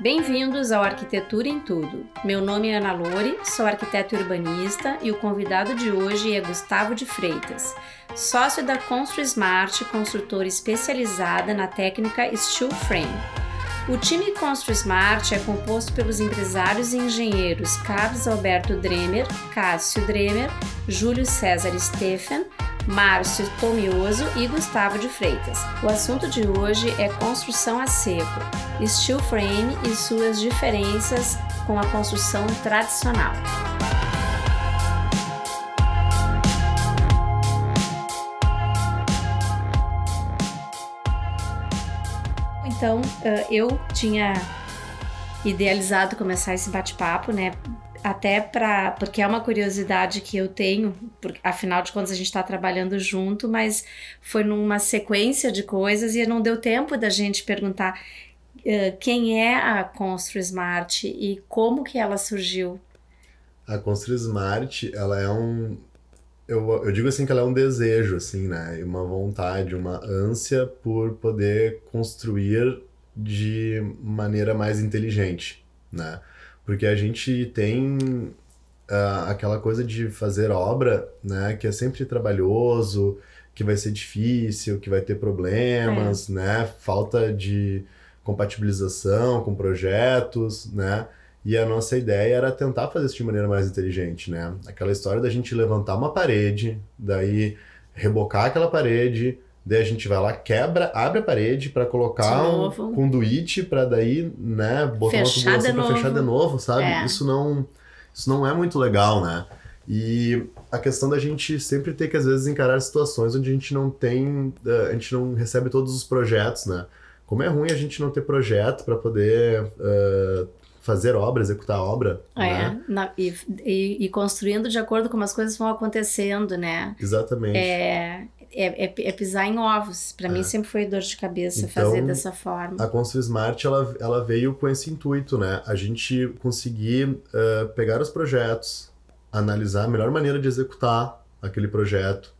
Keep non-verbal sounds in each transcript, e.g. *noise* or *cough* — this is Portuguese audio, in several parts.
Bem-vindos ao Arquitetura em Tudo. Meu nome é Ana Lore, sou arquiteto urbanista e o convidado de hoje é Gustavo de Freitas, sócio da Constru Smart, construtora especializada na técnica Steel Frame. O time Constru Smart é composto pelos empresários e engenheiros Carlos Alberto Dremer, Cássio Dremer, Júlio César Stephen, Márcio Tomioso e Gustavo de Freitas. O assunto de hoje é construção a seco, steel frame e suas diferenças com a construção tradicional. Então, eu tinha idealizado começar esse bate-papo, né? Até para. Porque é uma curiosidade que eu tenho, porque, afinal de contas a gente está trabalhando junto, mas foi numa sequência de coisas e não deu tempo da gente perguntar uh, quem é a Constru Smart e como que ela surgiu. A Constru Smart, ela é um, eu, eu digo assim que ela é um desejo, assim, né? Uma vontade, uma ânsia por poder construir de maneira mais inteligente, né? Porque a gente tem uh, aquela coisa de fazer obra, né? Que é sempre trabalhoso, que vai ser difícil, que vai ter problemas, é. né? Falta de compatibilização com projetos, né? E a nossa ideia era tentar fazer isso de maneira mais inteligente, né? Aquela história da gente levantar uma parede, daí rebocar aquela parede, daí a gente vai lá, quebra, abre a parede para colocar um conduíte para daí, né, botar fechar uma tubulação para fechar de novo, sabe? É. Isso não isso não é muito legal, né? E a questão da gente sempre ter que às vezes encarar situações onde a gente não tem, eh, a gente não recebe todos os projetos, né? Como é ruim a gente não ter projeto para poder uh, fazer obra, executar obra. É, né? na, e, e, e, construindo de acordo com como as coisas vão acontecendo, né? Exatamente. É, é, é, é pisar em ovos. Para é. mim sempre foi dor de cabeça então, fazer dessa forma. A Constru Smart ela, ela veio com esse intuito, né? A gente conseguir uh, pegar os projetos, analisar a melhor maneira de executar aquele projeto,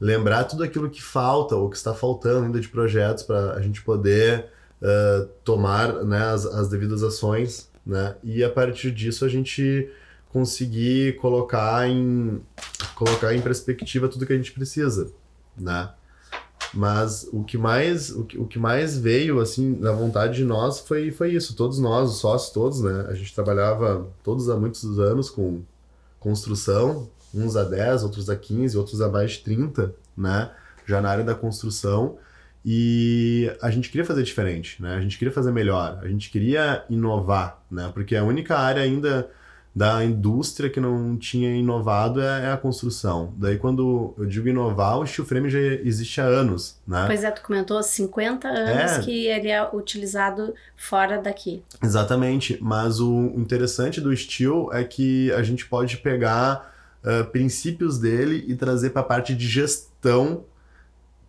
lembrar tudo aquilo que falta ou que está faltando ainda de projetos para a gente poder uh, tomar né, as, as devidas ações né? E a partir disso a gente conseguir colocar em colocar em perspectiva tudo que a gente precisa, né? Mas o que mais o que, o que mais veio assim na vontade de nós foi foi isso, todos nós, os sócios todos, né? A gente trabalhava todos há muitos anos com construção, uns a 10, outros a 15, outros a mais de 30, né? Já na área da construção. E a gente queria fazer diferente, né? A gente queria fazer melhor, a gente queria inovar, né? Porque a única área ainda da indústria que não tinha inovado é, é a construção. Daí quando eu digo inovar, o steel frame já existe há anos, né? Pois é, tu comentou 50 anos é. que ele é utilizado fora daqui. Exatamente, mas o interessante do steel é que a gente pode pegar uh, princípios dele e trazer para a parte de gestão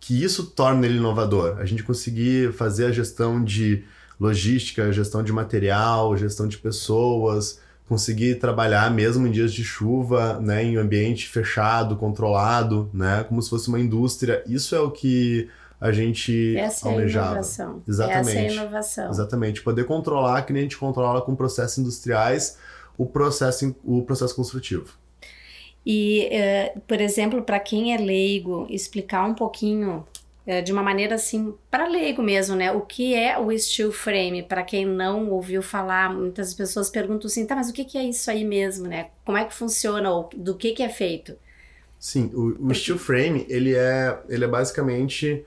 que isso torna ele inovador. A gente conseguir fazer a gestão de logística, gestão de material, gestão de pessoas, conseguir trabalhar mesmo em dias de chuva, né, em ambiente fechado, controlado, né, como se fosse uma indústria. Isso é o que a gente Essa almejava. É a inovação. Exatamente. Essa é a inovação. Exatamente. Poder controlar, que nem a gente controla com processos industriais, o processo, o processo construtivo. E, uh, por exemplo, para quem é leigo, explicar um pouquinho de uma maneira assim, para leigo mesmo, né? O que é o steel frame? Para quem não ouviu falar, muitas pessoas perguntam assim, tá, mas o que, que é isso aí mesmo, né? Como é que funciona? Ou do que, que é feito? Sim, o, o steel frame, ele é, ele é basicamente,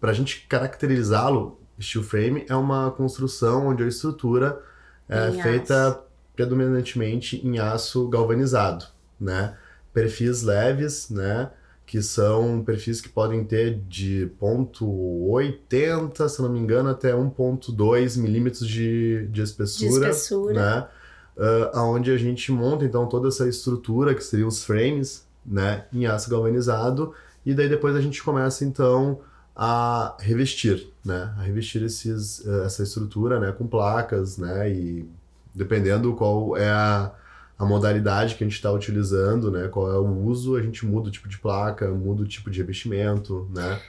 para a gente caracterizá-lo, steel frame é uma construção onde a estrutura é em feita aço. predominantemente em aço galvanizado, né? perfis leves, né? Que são perfis que podem ter de 0.80, se não me engano, até 1.2 milímetros de, de espessura. De espessura. Né? Uh, onde a gente monta, então, toda essa estrutura, que seriam os frames, né? Em aço galvanizado. E daí depois a gente começa, então, a revestir, né? A revestir esses, uh, essa estrutura, né? Com placas, né? E dependendo qual é a a modalidade que a gente está utilizando, né? Qual é o uso, a gente muda o tipo de placa, muda o tipo de revestimento, né?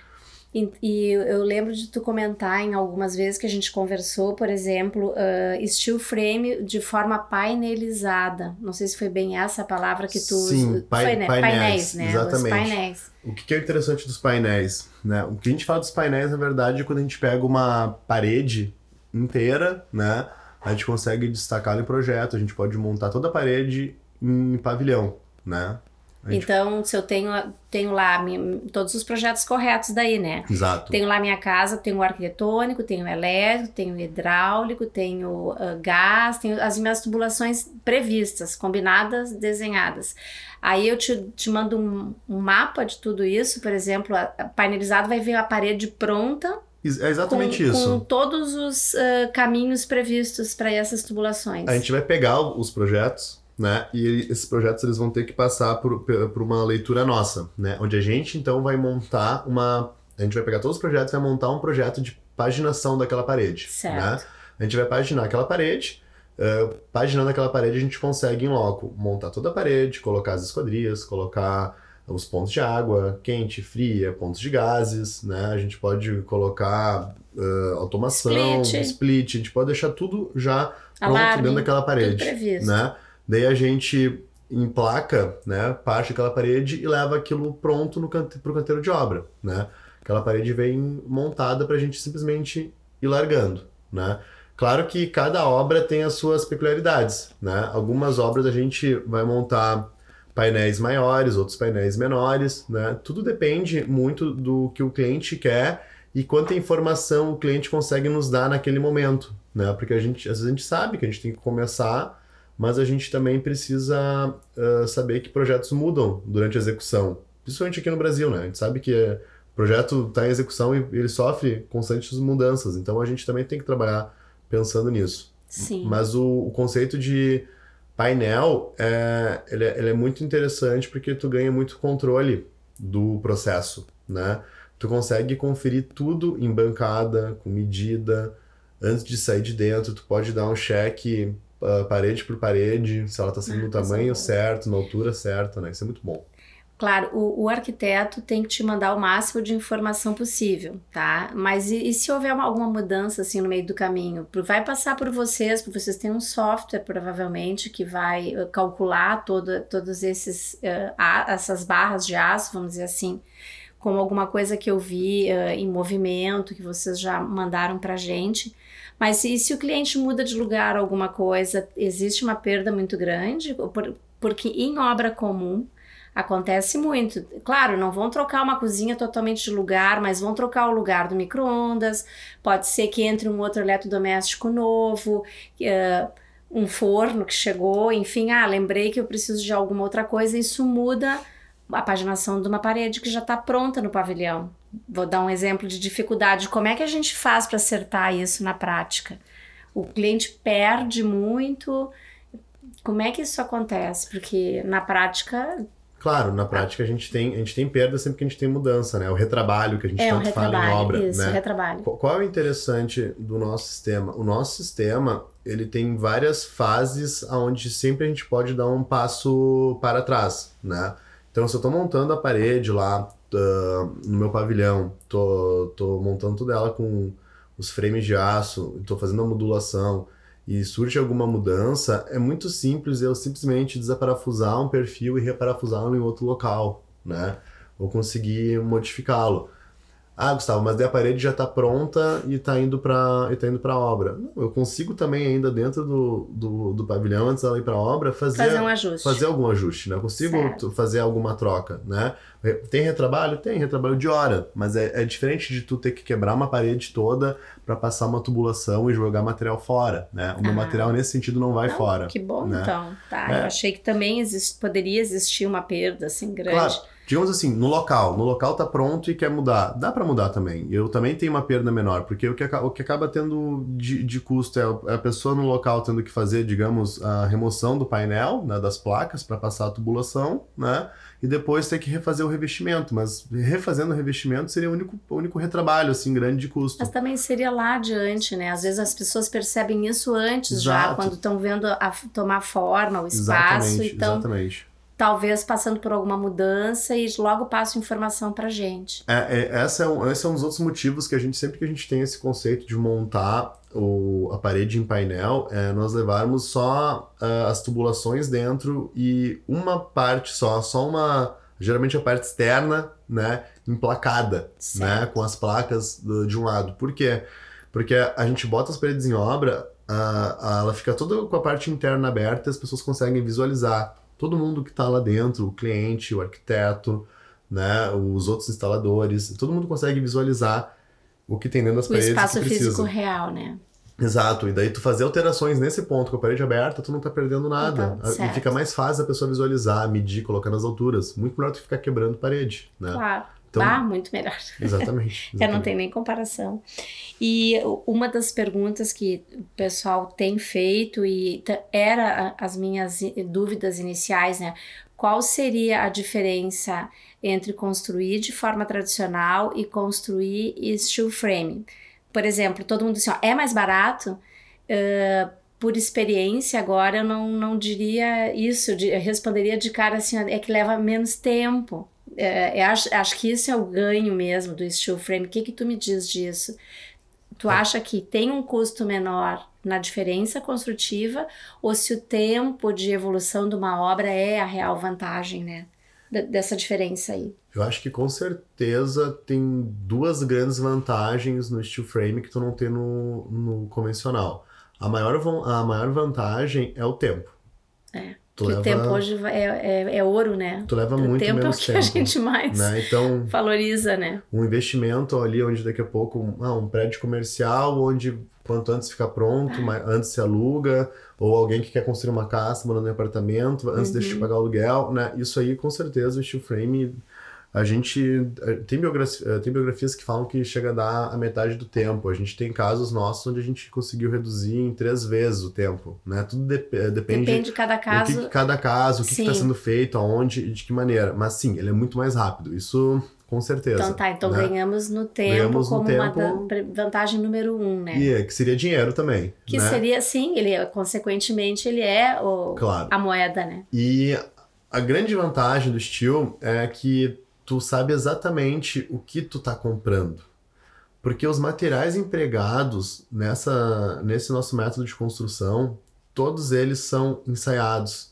E, e eu lembro de tu comentar em algumas vezes que a gente conversou, por exemplo, uh, steel frame de forma painelizada. Não sei se foi bem essa a palavra que tu Sim, pai, foi, né? painéis, painéis, né? Exatamente. Os painéis. O que é interessante dos painéis, né? O que a gente fala dos painéis, na verdade, é quando a gente pega uma parede inteira, né? A gente consegue destacar em projeto, a gente pode montar toda a parede em pavilhão, né? Gente... Então, se eu tenho, tenho lá minha, todos os projetos corretos daí, né? Exato. Tenho lá minha casa, tenho o arquitetônico, tenho o elétrico, tenho o hidráulico, tenho uh, gás, tenho as minhas tubulações previstas, combinadas, desenhadas. Aí eu te, te mando um, um mapa de tudo isso, por exemplo, a, a painelizado vai ver a parede pronta, é exatamente com, isso. Com todos os uh, caminhos previstos para essas tubulações. A gente vai pegar os projetos, né? E esses projetos eles vão ter que passar por, por uma leitura nossa, né? Onde a gente então vai montar uma. A gente vai pegar todos os projetos e vai montar um projeto de paginação daquela parede. Certo. Né? A gente vai paginar aquela parede. Uh, paginando aquela parede, a gente consegue em loco montar toda a parede, colocar as esquadrias, colocar os pontos de água quente, fria, pontos de gases, né? A gente pode colocar uh, automação, split. split. a gente pode deixar tudo já pronto Alarme, dentro daquela parede, né? Daí a gente emplaca, né, parte daquela parede e leva aquilo pronto no cante pro canteiro de obra, né? Aquela parede vem montada para a gente simplesmente ir largando, né? Claro que cada obra tem as suas peculiaridades, né? Algumas obras a gente vai montar painéis maiores, outros painéis menores, né? Tudo depende muito do que o cliente quer e quanta informação o cliente consegue nos dar naquele momento, né? Porque a gente, às vezes a gente sabe que a gente tem que começar, mas a gente também precisa uh, saber que projetos mudam durante a execução, principalmente aqui no Brasil, né? A gente sabe que o projeto está em execução e ele sofre constantes mudanças, então a gente também tem que trabalhar pensando nisso. Sim. Mas o, o conceito de painel é, ele, é, ele é muito interessante porque tu ganha muito controle do processo, né? Tu consegue conferir tudo em bancada, com medida, antes de sair de dentro, tu pode dar um cheque uh, parede por parede, se ela está sendo ah, no tamanho é certo, na altura certa, né? Isso é muito bom. Claro, o, o, arquiteto tem que te mandar o máximo de informação possível, tá? Mas e, e, se houver uma, alguma mudança assim no meio do caminho? Vai passar por vocês, porque vocês têm um software provavelmente que vai uh, calcular toda, todos esses uh, a, essas barras de aço, vamos dizer assim, como alguma coisa que eu vi uh, em movimento que vocês já mandaram para gente. Mas e se o cliente muda de lugar alguma coisa, existe uma perda muito grande? Por, porque em obra comum Acontece muito. Claro, não vão trocar uma cozinha totalmente de lugar, mas vão trocar o lugar do micro-ondas. Pode ser que entre um outro eletrodoméstico novo, uh, um forno que chegou, enfim, ah, lembrei que eu preciso de alguma outra coisa. Isso muda a paginação de uma parede que já está pronta no pavilhão. Vou dar um exemplo de dificuldade. Como é que a gente faz para acertar isso na prática? O cliente perde muito. Como é que isso acontece? Porque na prática Claro, na prática a gente tem, a gente tem perda sempre que a gente tem mudança, né? O retrabalho que a gente é, tanto fala em obra, isso, né? retrabalho. Qual é o interessante do nosso sistema? O nosso sistema, ele tem várias fases onde sempre a gente pode dar um passo para trás, né? Então, se eu estou montando a parede lá uh, no meu pavilhão, tô, tô montando toda ela com os frames de aço, estou fazendo a modulação, e surge alguma mudança, é muito simples eu simplesmente desaparafusar um perfil e reparafusá-lo em outro local, né? Ou conseguir modificá-lo. Ah, Gustavo, mas daí a parede já está pronta e está indo para tá indo para obra. Não, eu consigo também ainda dentro do, do, do pavilhão antes dela ir para obra fazer fazer um ajuste, fazer algum ajuste, né? Eu consigo certo. fazer alguma troca, né? Tem retrabalho, tem retrabalho de hora, mas é, é diferente de tu ter que quebrar uma parede toda para passar uma tubulação e jogar material fora, né? O meu ah. material nesse sentido não vai não, fora. Que bom, né? então. Tá, é. eu achei que também existe, poderia existir uma perda assim grande. Claro digamos assim, no local, no local tá pronto e quer mudar, dá para mudar também. Eu também tenho uma perda menor, porque o que, o que acaba tendo de, de custo é a pessoa no local tendo que fazer, digamos, a remoção do painel, né, das placas para passar a tubulação, né? E depois ter que refazer o revestimento, mas refazendo o revestimento seria o único, o único retrabalho, assim, grande de custo. Mas também seria lá adiante, né? Às vezes as pessoas percebem isso antes Exato. já, quando estão vendo a, tomar forma, o espaço. Exatamente, então, exatamente talvez passando por alguma mudança e logo passa informação para gente. É, é, essa é um, esse é um dos outros motivos que a gente sempre que a gente tem esse conceito de montar o, a parede em painel, é nós levarmos só uh, as tubulações dentro e uma parte só, só uma geralmente a parte externa, né, emplacada, né, certo. né, com as placas do, de um lado. Por quê? Porque a gente bota as paredes em obra, a, ela fica toda com a parte interna aberta, as pessoas conseguem visualizar todo mundo que está lá dentro, o cliente, o arquiteto, né, os outros instaladores, todo mundo consegue visualizar o que tem dentro das o paredes. O espaço físico real, né? Exato, e daí tu fazer alterações nesse ponto com a parede aberta, tu não tá perdendo nada. Tá, e fica mais fácil a pessoa visualizar, medir, colocar nas alturas. Muito melhor do que ficar quebrando parede, né? Claro. Então, ah, muito melhor. Exatamente. *laughs* Já não tem nem comparação. E uma das perguntas que o pessoal tem feito e era as minhas dúvidas iniciais, né? Qual seria a diferença entre construir de forma tradicional e construir steel frame? Por exemplo, todo mundo diz assim, ó, é mais barato? Uh, por experiência agora eu não, não diria isso, eu responderia de cara assim, é que leva menos tempo é, é, acho, acho que isso é o ganho mesmo do steel frame. O que, que tu me diz disso? Tu é. acha que tem um custo menor na diferença construtiva ou se o tempo de evolução de uma obra é a real vantagem, né? dessa diferença aí? Eu acho que com certeza tem duas grandes vantagens no steel frame que tu não tem no, no convencional. A maior, a maior vantagem é o tempo. É. Tu que leva... o tempo hoje é, é, é, ouro, né? Tu leva o muito tempo menos é o que tempo, a gente mais né? então, valoriza, né? Um investimento ali onde daqui a pouco ah, um prédio comercial onde quanto antes fica pronto, ah. antes se aluga, ou alguém que quer construir uma casa morando em apartamento, antes uhum. deixa de pagar o aluguel, né? Isso aí com certeza o steel frame a gente tem, biografia, eh, tem biografias que falam que chega a dar a metade do tempo. A gente tem casos nossos onde a gente conseguiu reduzir em três vezes o tempo, né? Tudo de, eh, depende, depende de cada caso. Que, cada caso, o que está sendo feito, aonde e de que maneira. Mas sim, ele é muito mais rápido. Isso com certeza. Então tá, então né? ganhamos no tempo ganhamos como no tempo, uma vantagem número um, né? E é, que seria dinheiro também. Que né? seria, sim, ele consequentemente ele é o, claro. a moeda, né? E a grande vantagem do steel é que tu sabe exatamente o que tu tá comprando. Porque os materiais empregados nessa, nesse nosso método de construção, todos eles são ensaiados.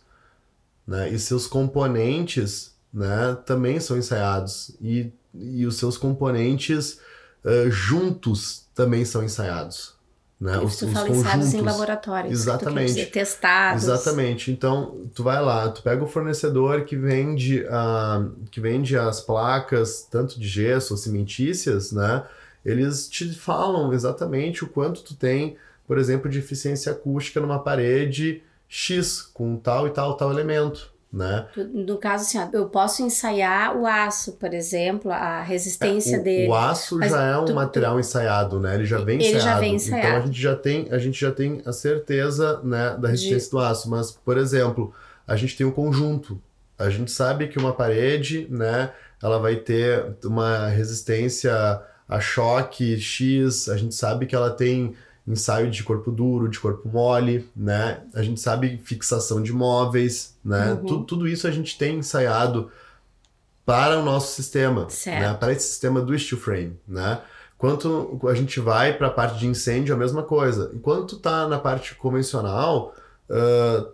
Né? E seus componentes né, também são ensaiados. E, e os seus componentes uh, juntos também são ensaiados. Né? Os, os fala conjuntos. em laboratórios. Exatamente. Dizer, testados. Exatamente. Então, tu vai lá, tu pega o fornecedor que vende, uh, que vende as placas, tanto de gesso ou cimentícias, né? Eles te falam exatamente o quanto tu tem, por exemplo, de eficiência acústica numa parede X, com tal e tal, tal elemento né? No caso, assim, eu posso ensaiar o aço, por exemplo, a resistência é, o, dele. O aço já é um tu, material ensaiado, né? Ele já vem ele ensaiado. Já vem ensaiado. Então a gente já tem, a gente já tem a certeza, né, da resistência De... do aço. Mas, por exemplo, a gente tem um conjunto. A gente sabe que uma parede, né, ela vai ter uma resistência a choque X, a gente sabe que ela tem ensaio de corpo duro, de corpo mole, né? A gente sabe fixação de móveis, né? Uhum. Tudo, tudo isso a gente tem ensaiado para o nosso sistema, né? Para esse sistema do steel frame, né? Quanto a gente vai para a parte de incêndio, a mesma coisa. Enquanto tu tá na parte convencional, uh,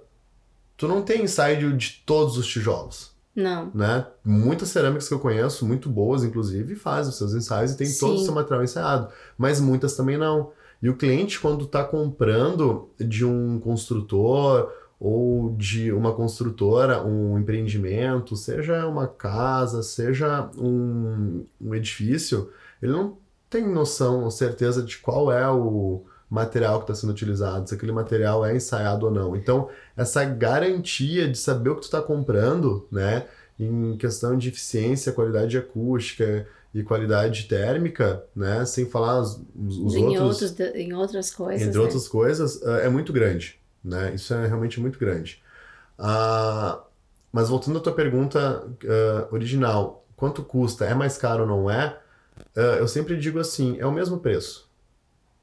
tu não tem ensaio de todos os tijolos. Não. Né? Muitas cerâmicas que eu conheço, muito boas inclusive, fazem os seus ensaios e tem Sim. todo o seu material ensaiado. Mas muitas também não. E o cliente, quando está comprando de um construtor ou de uma construtora, um empreendimento, seja uma casa, seja um, um edifício, ele não tem noção ou certeza de qual é o material que está sendo utilizado, se aquele material é ensaiado ou não. Então, essa garantia de saber o que tu está comprando, né, em questão de eficiência, qualidade acústica, e qualidade térmica, né? Sem falar os, os em outros, outros, em outras coisas. Entre né? outras coisas, eh, é muito grande, né? Isso é realmente muito grande. Uh, mas voltando à tua pergunta uh, original, quanto custa? É mais caro ou não é? Uh, eu sempre digo assim, é o mesmo preço.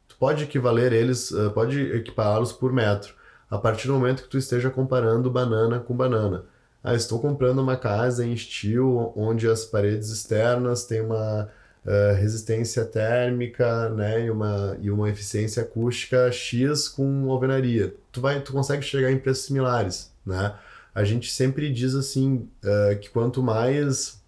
Tu pode equivaler eles, pode equipará-los por metro, a partir do momento que tu esteja comparando banana com banana. Ah, estou comprando uma casa em estilo onde as paredes externas têm uma uh, resistência térmica, né, e uma, e uma eficiência acústica X com alvenaria. Tu vai, tu consegue chegar em preços similares, né? A gente sempre diz assim uh, que quanto mais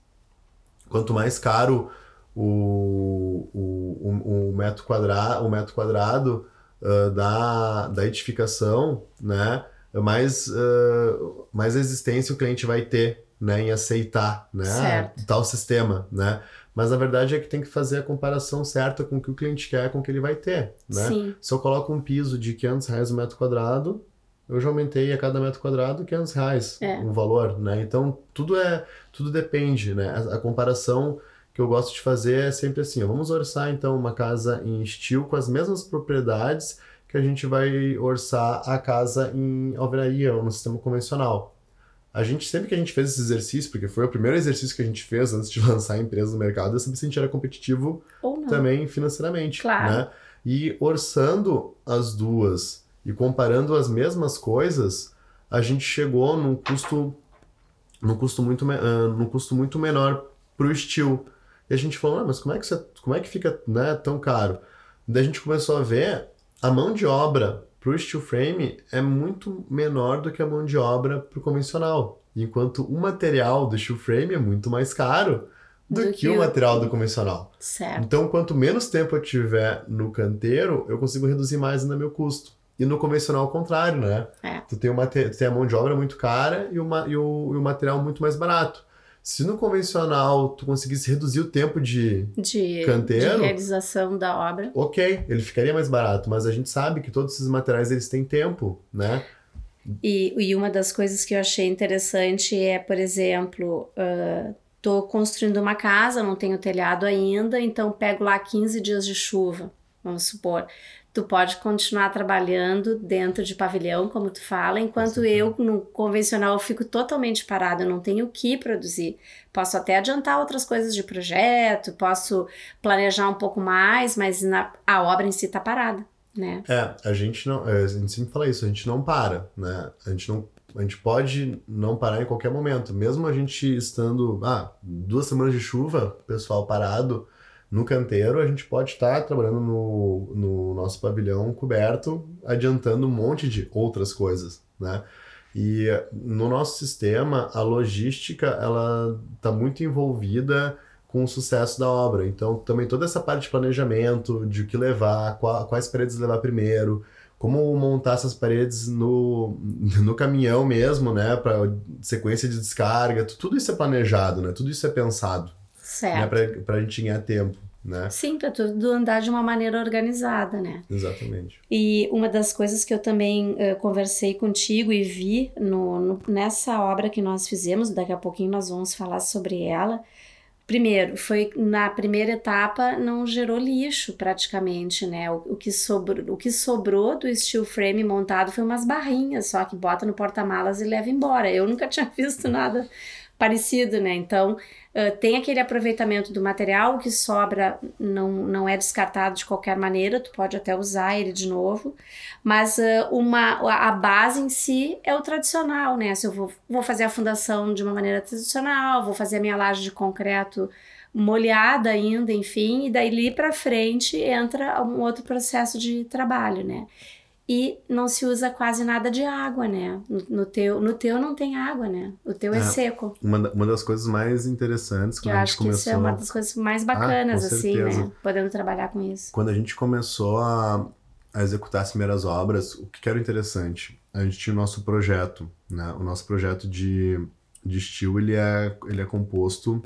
quanto mais caro o, o, o, metro quadrado, o metro quadrado uh, da, da edificação, né? Mais, uh, mais resistência o cliente vai ter né, em aceitar né, certo. tal sistema, né? Mas a verdade é que tem que fazer a comparação certa com o que o cliente quer, com o que ele vai ter, né? Sim. Se eu coloco um piso de 500 reais o metro quadrado, eu já aumentei a cada metro quadrado 500 reais É. o valor, né? Então, tudo é, tudo depende, né? A, a comparação que eu gosto de fazer é sempre assim, vamos orçar então uma casa em estilo com as mesmas propriedades que a gente vai orçar a casa em alvenaria ou no sistema convencional. A gente, sempre que a gente fez esse exercício, porque foi o primeiro exercício que a gente fez antes de *laughs* lançar a empresa no mercado, é saber se a gente era competitivo também financeiramente, Claro. né? E orçando as duas e comparando as mesmas coisas, a gente chegou num custo num custo muito ah, num custo muito menor pro estilo. E a gente falou, ah, mas como é que você, como é que fica, né, tão caro? Daí a gente começou a ver a mão de obra pro steel frame é muito menor do que a mão de obra pro convencional. Enquanto o material do steel frame é muito mais caro do, Do que, que o o- material do convencional. Certo. Então, quanto menos tempo eu tiver no canteiro, eu consigo reduzir mais ainda meu custo. E no convencional, ao contrário, né? É. Tu tem, uma tu tem a mão de obra muito cara e, uma, e, o, e o material muito mais barato. Se no convencional tu conseguisse reduzir o tempo de. De, Canteiro? de realização da obra. Ok, ele ficaria mais barato, mas a gente sabe que todos esses materiais eles têm tempo, né? E, e uma das coisas que eu achei interessante é, por exemplo, ah, tô construindo uma casa, não tenho telhado ainda, então pego lá 15 dias de chuva, vamos supor. Tu pode continuar trabalhando dentro de pavilhão, como tu fala, enquanto eu, no convencional, eu fico totalmente parado, eu não tenho o que produzir. Posso até adiantar outras coisas de projeto, posso planejar um pouco mais, mas na- a obra em si tá parada, né? É, a gente não. é, A gente sempre fala isso, a gente não para, né? A gente não. A gente pode não parar em qualquer momento. Mesmo a gente estando, ah, duas semanas de chuva, pessoal parado no canteiro, a gente pode estar trabalhando no, no nosso pavilhão coberto, adiantando um monte de outras coisas, né? E no nosso sistema, a logística, ela está muito envolvida com o sucesso da obra. Então, também toda essa parte de planejamento, de o que levar, qua- quais paredes levar primeiro, como montar essas paredes no, no caminhão mesmo, né, para sequência de descarga, tu- tudo isso é planejado, né? Tudo isso é pensado, né, Certo. para a gente ganhar tempo, né? Sim, para tudo andar de uma maneira organizada, né? Exatamente. E uma das coisas que eu também eh, conversei contigo e vi no, no- nessa obra que nós fizemos, daqui a pouquinho nós vamos falar sobre ela. Primeiro, foi na primeira etapa não gerou lixo praticamente, né? O, o que sobrou, o que sobrou do steel frame montado foi umas barrinhas, só que bota no porta-malas e leva embora. Eu nunca tinha *laughs* visto nada parecido, né? Então, eh, tem aquele aproveitamento do material, que sobra não, não é descartado de qualquer maneira, tu pode até usar ele de novo, mas eh, uma, a base em si é o tradicional, né? Se eu vou, vou fazer a fundação de uma maneira tradicional, vou fazer a minha laje de concreto molhada ainda, enfim, e daí para frente entra um outro processo de trabalho, né? E não se usa quase nada de água, né? No, no teu, no teu não tem água, né? O teu é, É. seco. Uma, uma das coisas mais interessantes Que eu acho que isso é uma das coisas mais bacanas, com assim, né? Podendo trabalhar com isso. Quando a gente começou a, a executar as primeiras obras, o que era interessante? A gente tinha o nosso projeto, né? O nosso projeto de, de estilo, ele é, ele é composto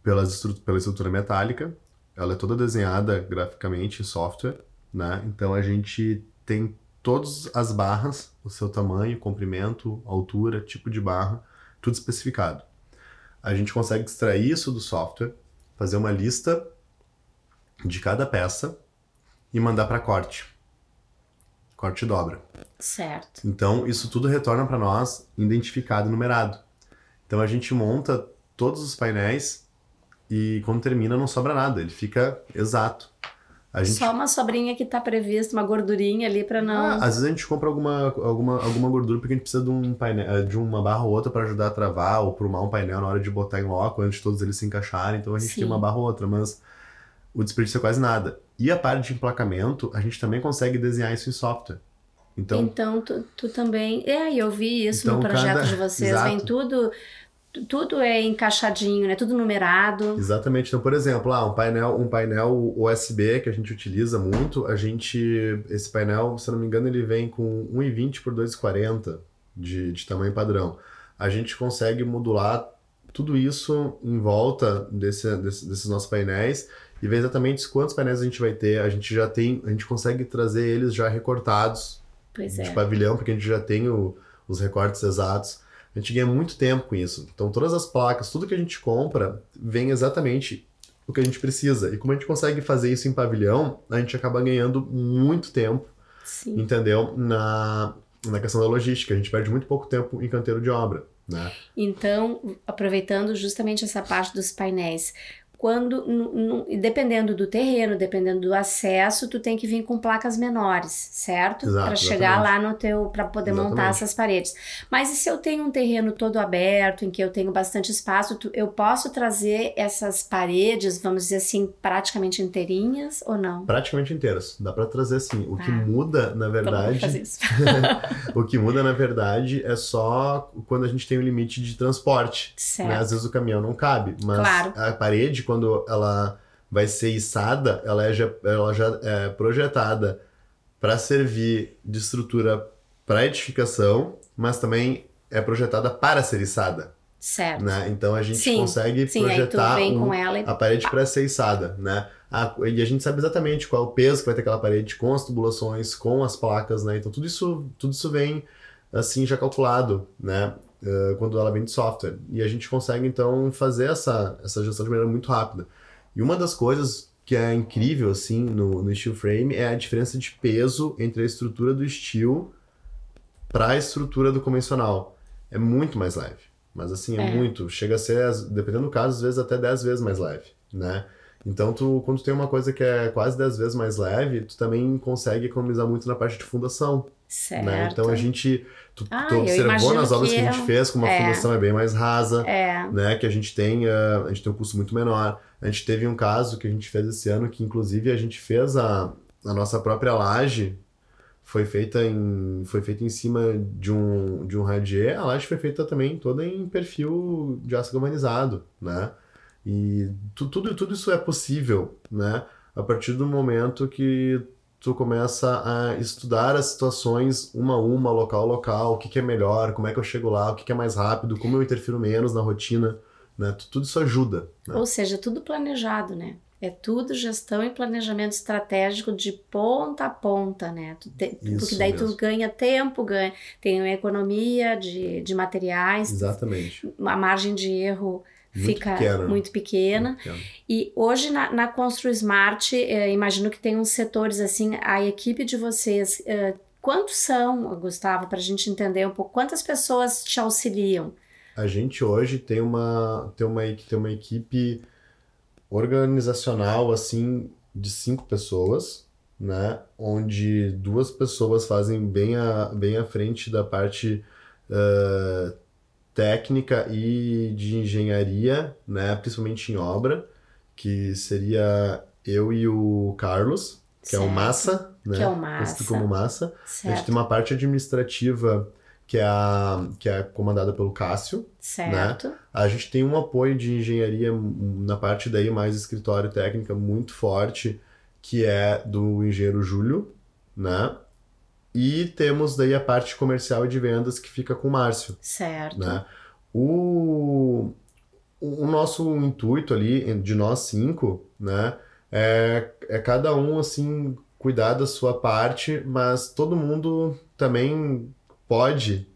pelas estru pela estrutura metálica, ela é toda desenhada graficamente em software, né? Então a gente tem todas as barras, o seu tamanho, comprimento, altura, tipo de barra, tudo especificado. A gente consegue extrair isso do software, fazer uma lista de cada peça e mandar para corte. Corte e dobra. Certo. Então, isso tudo retorna para nós identificado e numerado. Então, a gente monta todos os painéis e quando termina não sobra nada, ele fica exato. Gente... Só uma sobrinha que tá prevista, uma gordurinha ali para não. Ah, às vezes a gente compra alguma, alguma, alguma gordura porque a gente precisa de um painel, de uma barra ou outra para ajudar a travar ou prumar um painel na hora de botar em loco antes de todos eles se encaixarem. Então a gente Sim. tem uma barra ou outra, mas o desperdício é quase nada. E a parte de emplacamento, a gente também consegue desenhar isso em software. Então, Então, tu, tu também. É, eu vi isso Então, no projeto cada- de vocês. Vem Exato. tudo. Tu- Tudo é encaixadinho, né? Tudo numerado. Exatamente. Então, por exemplo, ah, um painel, um painel USB que a gente utiliza muito, a gente, esse painel, se não me engano, ele vem com 1,20 por 2,40 de, de tamanho padrão. A gente consegue modular tudo isso em volta desse, desse- desses nossos painéis e ver exatamente quantos painéis a gente vai ter. A gente já tem, a gente consegue trazer eles já recortados Pois de é. pavilhão, porque a gente já tem o- os recortes exatos. A gente ganha muito tempo com isso. Então, todas as placas, tudo que a gente compra, vem exatamente o que a gente precisa. E como a gente consegue fazer isso em pavilhão, a gente acaba ganhando muito tempo, Sim. entendeu? Na, na questão da logística. A gente perde muito pouco tempo em canteiro de obra, né? Então, aproveitando justamente essa parte dos painéis, quando, dependendo do terreno, dependendo do acesso, tu tem que vir com placas menores, certo? Para chegar lá no teu, para poder montar Exatamente. essas paredes. Mas e se eu tenho um terreno todo aberto, em que eu tenho bastante espaço, tu- eu posso trazer essas paredes, vamos dizer assim, praticamente inteirinhas ou não? Praticamente inteiras. Dá pra trazer assim. O que Ah. muda, na verdade, isso. *laughs* o que muda, na verdade, é só quando a gente tem o limite de transporte. Certo. né? Às vezes o caminhão não cabe, mas Claro. a parede, quando ela vai ser içada, ela, é já, ela já é projetada para servir de estrutura para edificação, mas também é projetada para ser içada, Certo. né? Então a gente Sim, consegue Sim, projetar um- com ela e a parede para ser içada, né? A- e a gente sabe exatamente qual é o peso que vai ter aquela parede com as tubulações, com as placas, né? Então tudo isso, tudo isso vem assim já calculado, né? Eh, quando ela vem de software. E a gente consegue então fazer essa, essa gestão de maneira muito rápida. E uma das coisas que é incrível assim no, no steel frame é a diferença de peso entre a estrutura do steel para a estrutura do convencional. É muito mais leve. Mas assim, é, É. muito. Chega a ser, dependendo do caso, às vezes até 10 vezes mais leve, né? Então, tu, quando tu tem uma coisa que é quase 10 vezes mais leve, tu também consegue economizar muito na parte de fundação, certo. né? Então, a gente... Tu, Ah, tu observou nas obras que, que a gente fez, como a é. fundação é bem mais rasa, É, né? Que a gente tem, ah, a gente tem um custo muito menor. A gente teve um caso que a gente fez esse ano que, inclusive, a gente fez a, a nossa própria laje foi feita em foi feita em cima de um de um radier. A laje foi feita também toda em perfil de aço galvanizado, né? E tu, tudo tudo isso é possível, né? A partir do momento que tu começa a estudar as situações uma a uma, local a local, o que, que é melhor, como é que eu chego lá, o que, que é mais rápido, como eu interfiro menos na rotina, né? Tu- Tudo isso ajuda, né? Ou seja, tudo planejado, né? É tudo gestão e planejamento estratégico de ponta a ponta, né? Te- porque daí mesmo. tu ganha tempo, ganha, tem uma economia de, de materiais, Exatamente. a margem de erro Muito fica pequena. muito pequena. Muito pequena. E hoje na, na Constru Smart, eh, imagino que tem uns setores assim, a equipe de vocês, eh, quantos são, Gustavo, para a gente entender um pouco, quantas pessoas te auxiliam? A gente hoje tem uma, tem uma, tem uma equipe organizacional, assim, de cinco pessoas, né? Onde duas pessoas fazem bem, a, bem à frente da parte eh, técnica e de engenharia, né? Principalmente em obra, que seria eu e o Carlos, que é o Certo. Massa, né? Que é o Massa. como Massa. A gente Certo, tem uma parte administrativa que é, a, que é comandada pelo Cássio. certo. A gente tem um apoio de engenharia na parte daí mais escritório técnica muito forte, que é do engenheiro Júlio, né? E temos daí a parte comercial e de vendas que fica com o Márcio, Certo. né? O, o nosso intuito ali, de nós cinco, né? É, é cada um, assim, cuidar da sua parte, mas todo mundo também pode,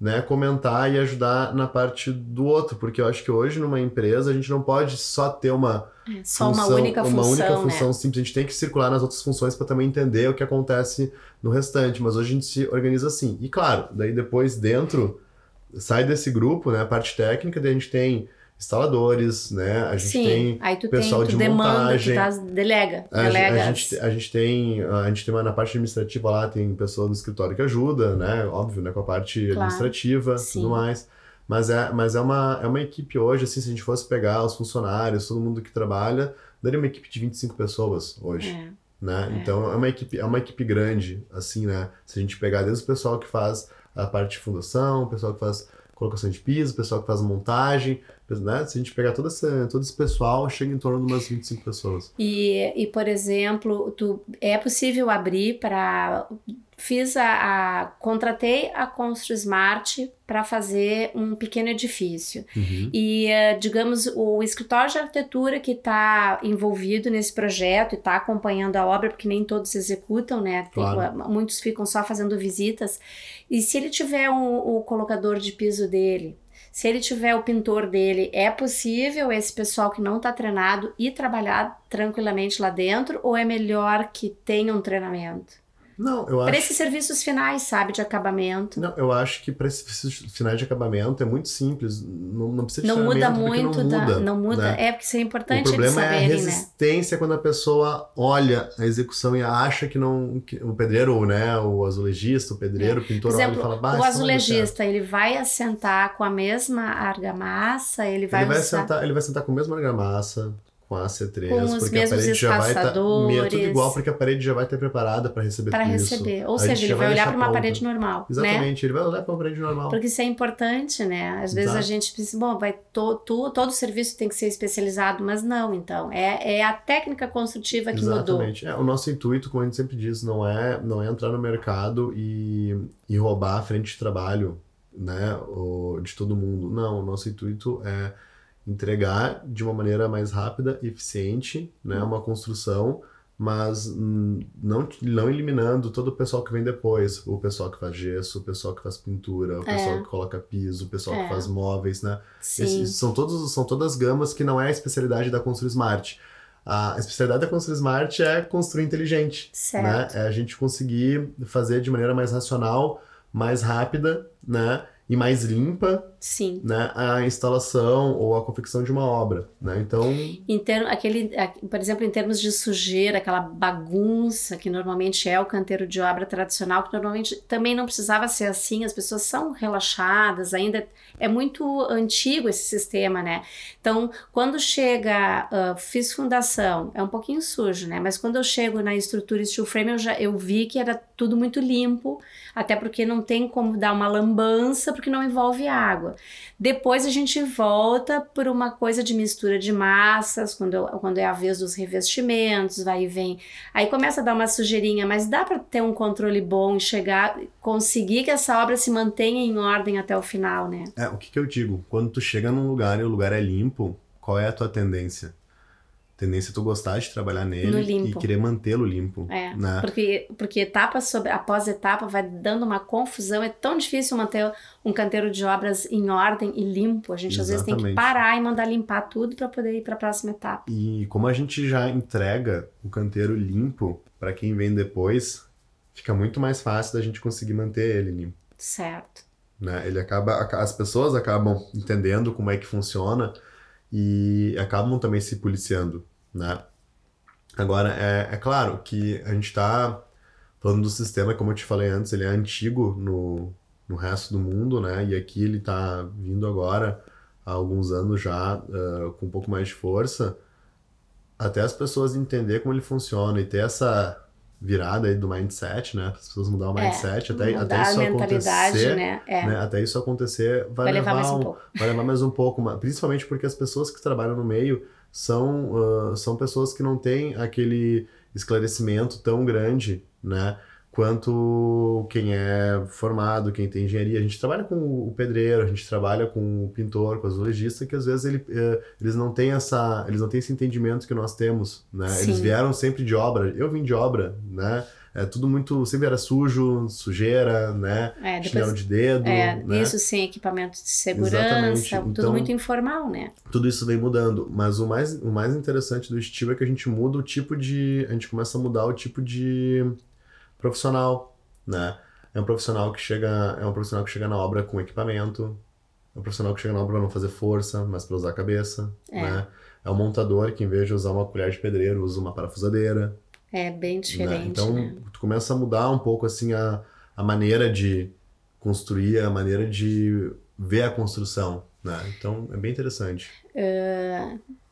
né, comentar e ajudar na parte do outro, porque eu acho que hoje numa empresa a gente não pode só ter uma É, Só uma função- única função, uma única né? função simples, a gente tem que circular nas outras funções para também entender o que acontece no restante, mas hoje a gente se organiza assim. E claro, daí depois dentro sai desse grupo, né, a parte técnica, daí a gente tem instaladores, né? A gente Sim, tem aí tu pessoal tem, tu de demanda, montagem. tu delega, a, delega. a gente, a gente tem a gente tem uma, na parte administrativa lá tem pessoa do escritório que ajuda, né? Óbvio, né? Com a parte Claro. administrativa, Sim. tudo mais. Mas é, mas é uma é uma equipe hoje assim, se a gente fosse pegar os funcionários, todo mundo que trabalha, daria uma equipe de 25 pessoas hoje É. né? É. Então é uma equipe, é uma equipe grande, assim, né? Se a gente pegar desde o pessoal que faz a parte de fundação, o pessoal que faz colocação de piso, o pessoal que faz montagem, né? Se a gente pegar todo esse, todo esse pessoal, chega em torno de umas 25 pessoas. E, e, por exemplo, tu, é possível abrir para. Fiz a, a. Contratei a Constru Smart para fazer um pequeno edifício. Uhum. E, eh, digamos, o escritório de arquitetura que está envolvido nesse projeto e está acompanhando a obra, porque nem todos executam, né? Tem- Claro. muitos ficam só fazendo visitas. E se ele tiver um- o colocador de piso dele, se ele tiver o pintor dele, é possível esse pessoal que não está treinado ir trabalhar tranquilamente lá dentro? Ou é melhor que tenha um treinamento? Não, eu Para acho. esses serviços finais, sabe, de acabamento. Não, eu acho que para esses finais de acabamento é muito simples. Não, não precisa de Não muda muito, não da- muda. não muda. né? É porque isso é O importante eles problema é a saberem, né? resistência quando a pessoa olha a execução e acha que não. que o pedreiro, né? O azulejista, o pedreiro, o pintor Por olha exemplo, e fala, o certo." azulejista, ele vai assentar com a mesma argamassa, ele vai, ele vai usar... sentar, ele vai sentar com a mesma argamassa, com a AC3, Com os porque a mesmos parede já vai estar espaçadores. tudo igual porque a parede já vai estar preparada para receber para tudo isso. receber. Ou A seja, gente ele vai olhar para uma parede normal, né? Exatamente, ele vai olhar para uma parede normal. Porque isso é importante, né? Às vezes a Exato. gente pensa, bom, vai to, tu- todo serviço tem que ser especializado, mas não, então. É, é a técnica construtiva que mudou. Exatamente. É, o nosso intuito, como a gente sempre diz, não é, não é entrar no mercado e, e roubar a frente de trabalho né, o, de todo mundo. Não, o nosso intuito é entregar de uma maneira mais rápida e eficiente né, uma construção, mas não, não eliminando todo o pessoal que vem depois. O pessoal que faz gesso, o pessoal que faz pintura, o pessoal que coloca piso, o pessoal É. que faz móveis, né? Esses são, todos, são todas gamas que não é a especialidade da Construir Smart. A especialidade da Construir Smart é construir inteligente. Né? Certo. É a gente conseguir fazer de maneira mais racional, mais rápida, né? E mais limpa, Sim. né? A instalação ou a confecção de uma obra, né? Então, Em aquele, por exemplo, em termos de sujeira, aquela bagunça que normalmente é o canteiro de obra tradicional, que normalmente também não precisava ser assim, as pessoas são relaxadas, ainda é muito antigo esse sistema, né? Então, quando chega, ah, fiz fundação, é um pouquinho sujo, né? Mas quando eu chego na estrutura steel frame, eu, já, eu vi que era tudo muito limpo, até porque não tem como dar uma lambança, porque não envolve água. Depois a gente volta por uma coisa de mistura de massas, quando, quando é a vez dos revestimentos, vai e vem. Aí começa a dar uma sujeirinha, mas dá para ter um controle bom e chegar, conseguir que essa obra se mantenha em ordem até o final, né? é, o que, que eu digo? Quando tu chega num lugar e o lugar é limpo, qual é a tua tendência? Tendência é tu gostar de trabalhar nele e querer mantê-lo limpo, É, né? porque, porque etapa sobre, após etapa vai dando uma confusão, é tão difícil manter um canteiro de obras em ordem e limpo. A gente às vezes tem que Exatamente. parar e mandar limpar tudo para poder ir para a próxima etapa. E como a gente já entrega o canteiro limpo para quem vem depois, fica muito mais fácil da gente conseguir manter ele limpo. Certo. Né? Ele acaba, aca- as pessoas acabam entendendo como é que funciona e acabam também se policiando, né? Agora, é, é claro que a gente está falando do sistema, como eu te falei antes, ele é antigo no, no resto do mundo, né? E aqui ele está vindo agora há alguns anos já ah, com um pouco mais de força, até as pessoas entender como ele funciona e ter essa virada aí do mindset, né? As pessoas mudar o mindset, até, Mudar até isso acontecer, né? É. né? Até isso acontecer vai, Vai levar mais um um- pouco. *laughs* vai levar mais um pouco, principalmente porque as pessoas que trabalham no meio são, ah, são pessoas que não têm aquele esclarecimento tão grande, né? Quanto quem é formado, quem tem engenharia. A gente trabalha com o pedreiro, a gente trabalha com o pintor, com o azulejista, que às vezes ele, eh, eles não têm essa, eles não têm esse entendimento que nós temos, né? Eles Sim. vieram sempre de obra. Eu vim de obra, né? É tudo muito, sempre era sujo, sujeira, né? É, Chinelo depois, de dedo, é, né? isso sem equipamento de segurança, tudo Então- muito informal, né? tudo isso vem mudando, mas o mais, o mais interessante do estilo é que a gente muda o tipo de. A gente começa a mudar o tipo de profissional, né? É um profissional que chega, é um profissional que chega na obra com equipamento, É um profissional que chega na obra para não fazer força, mas para usar a cabeça, É. né? É um montador que, em vez de usar uma colher de pedreiro, usa uma parafusadeira. É bem né? diferente, Então, né? tu começa a mudar um pouco, assim, a, a maneira de construir, a maneira de ver a construção, né? Então, é bem interessante.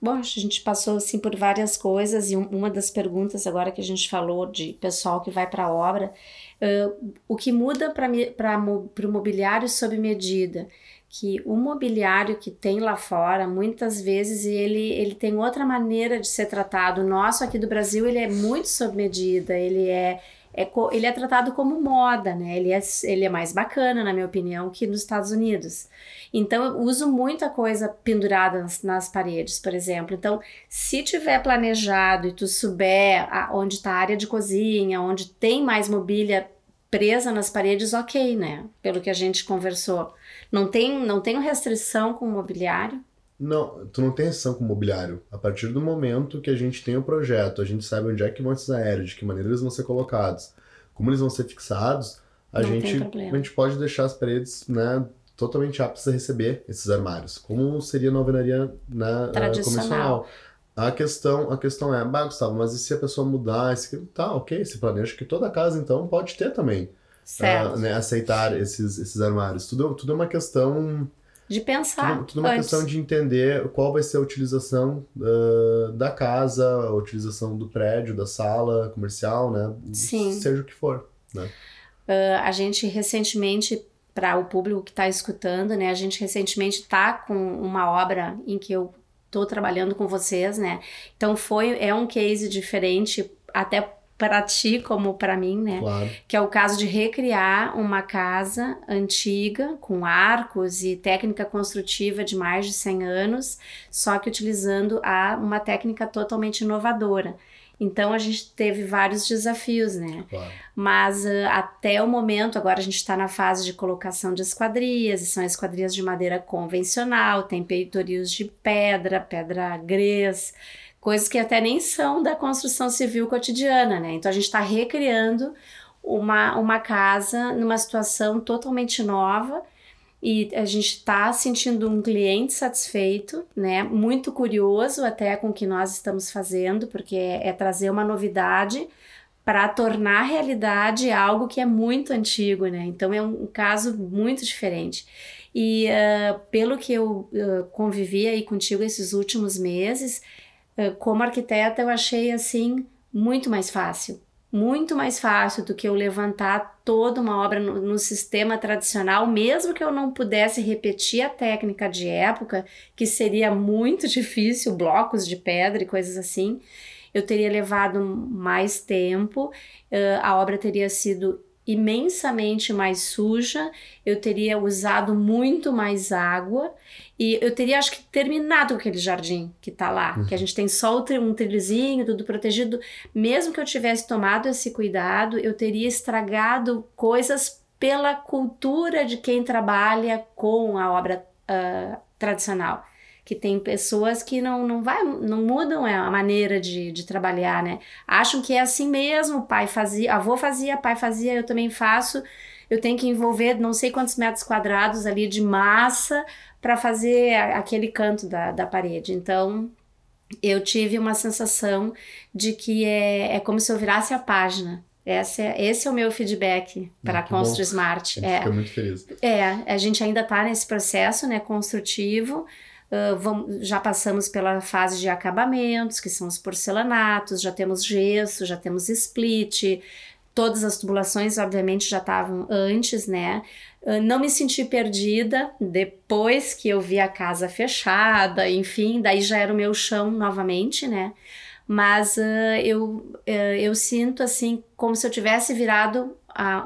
Bom, a gente passou assim por várias coisas e um- uma das perguntas agora que a gente falou de pessoal que vai para a obra, eh, o que muda para o mobiliário sob medida? Que o mobiliário que tem lá fora, muitas vezes ele, ele tem outra maneira de ser tratado. O nosso aqui do Brasil, ele é muito sob medida, ele é, é, ele é tratado como moda, né? Ele é, ele é mais bacana, na minha opinião, que nos Estados Unidos. Então, eu uso muita coisa pendurada nas, nas paredes, por exemplo. Então, se tiver planejado e tu souber a- onde está a área de cozinha, onde tem mais mobília presa nas paredes, ok, né? Pelo que a gente conversou. Não tem, não tem restrição com o mobiliário? Não, tu não tem restrição com o mobiliário. A partir do momento que a gente tem o projeto, a gente sabe onde é que vão esses aéreos, de que maneira eles vão ser colocados, como eles vão ser fixados, a, Não gente, a gente pode deixar as paredes né, totalmente aptas a receber esses armários, como seria na alvenaria né, Tradicional. convencional. A questão, a questão é, bah, Gustavo, mas e se a pessoa mudar? Esse... Tá, ok, se planeja que toda casa então pode ter também. Certo. ah, né, aceitar esses, esses armários. Tudo, tudo é uma questão de pensar. tudo, tudo uma antes. questão de entender qual vai ser a utilização ah, da casa, a utilização do prédio, da sala comercial, né? Sim. Seja o que for. Uh, a gente recentemente, para o público que está escutando, né? A gente recentemente está com uma obra em que eu estou trabalhando com vocês, né? Então foi é um case diferente até para ti como para mim, né? Claro. Que é o caso de recriar uma casa antiga com arcos e técnica construtiva de mais de 100 anos, só que utilizando a, uma técnica totalmente inovadora. Então a gente teve vários desafios, né? claro. Mas ah, até o momento, agora a gente está na fase de colocação de esquadrias, e são esquadrias de madeira convencional, tem peitorios de pedra, pedra grês, coisas que até nem são da construção civil cotidiana, né? Então a gente está recriando uma, uma casa numa situação totalmente nova e a gente está sentindo um cliente satisfeito, né? Muito curioso até com o que nós estamos fazendo, porque é, é trazer uma novidade para tornar realidade algo que é muito antigo, né? Então é um, caso muito diferente. E uh, pelo que eu uh, convivi aí contigo esses últimos meses, como arquiteta eu achei assim muito mais fácil. Muito mais fácil do que eu levantar toda uma obra no, no sistema tradicional, mesmo que eu não pudesse repetir a técnica de época, que seria muito *laughs* difícil, blocos de pedra e coisas assim eu teria levado mais tempo, uh, a obra teria sido imensamente mais suja, eu teria usado muito mais água e eu teria, acho que, terminado aquele jardim que tá lá, uhum. que a gente tem só um trilhozinho, tudo protegido. Mesmo que eu tivesse tomado esse cuidado, eu teria estragado coisas pela cultura de quem trabalha com a obra uh, tradicional que tem pessoas que não, não, vai, não mudam a maneira de, de trabalhar, né? Acham que é assim mesmo, pai fazia, avô fazia, pai fazia, eu também faço. Eu tenho que envolver não sei quantos metros quadrados ali de massa para fazer aquele canto da, da parede. Então, eu tive uma sensação de que é, é como se eu virasse a página. Esse é, esse é o meu feedback para a Constru Smart. A gente é, fica muito feliz. É, a gente ainda está nesse processo né, construtivo. Uh, vamos, já passamos pela fase de acabamentos, que são os porcelanatos, já temos gesso, já temos split, todas as tubulações, obviamente, já estavam antes, né? Uh, não me senti perdida depois que eu vi a casa fechada, enfim, daí já era o meu chão novamente, né? Mas uh, eu, eu sinto assim como se eu tivesse virado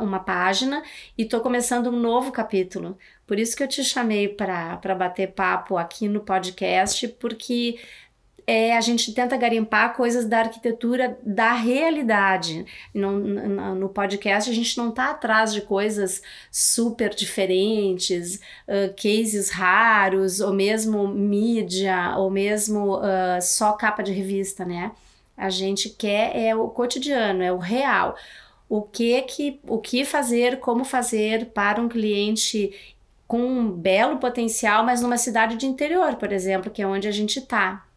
uma página e estou começando um novo capítulo. Por isso que eu te chamei para bater papo aqui no podcast, porque é, a gente tenta garimpar coisas da arquitetura da realidade. No, podcast a gente não está atrás de coisas super diferentes, uh, cases raros, ou mesmo mídia, ou mesmo uh, só capa de revista, né? A gente quer é o cotidiano, é o real. O que que, o que fazer, como fazer para um cliente com um belo potencial, mas numa cidade de interior, por exemplo, que é onde a gente está.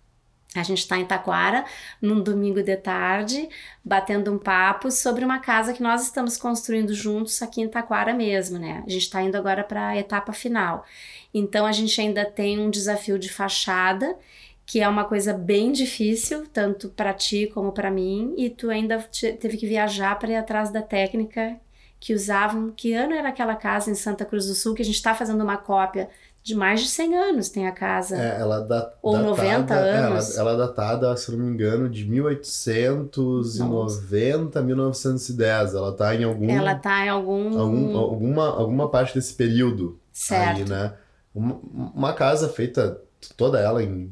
A gente está em Taquara, num domingo de tarde, batendo um papo sobre uma casa que nós estamos construindo juntos aqui em Taquara mesmo, né? A gente está indo agora para a etapa final. Então a gente ainda tem um desafio de fachada, que é uma coisa bem difícil, tanto para ti como para mim, e tu ainda teve que viajar para ir atrás da técnica que usavam. Que ano era aquela casa em Santa Cruz do Sul que a gente está fazendo uma cópia? De mais de 100 anos tem a casa. É, ela da, Ou datada, 90 anos. É, ela, ela é datada, se não me engano, de 1890 1910. Ela tá em algum. Ela tá em algum. algum alguma, alguma parte desse período. Certo. Aí, né? Uma, uma casa feita toda ela em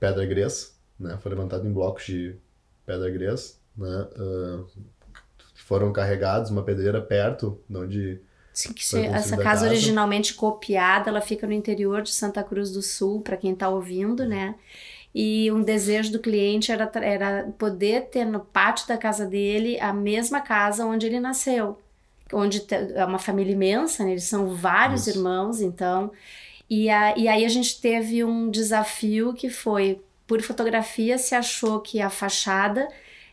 pedra grés, né? Foi levantada em blocos de pedra grés, né? Uh, foram carregados uma pedreira perto de onde Sim, que se, essa casa, casa, originalmente copiada, ela fica no interior de Santa Cruz do Sul, para quem está ouvindo, né? E um desejo do cliente era, era poder ter no pátio da casa dele a mesma casa onde ele nasceu. Onde é uma família imensa, né? Eles são vários Isso. irmãos, então. E, a, e aí a gente teve um desafio que foi, por fotografia, se achou que a fachada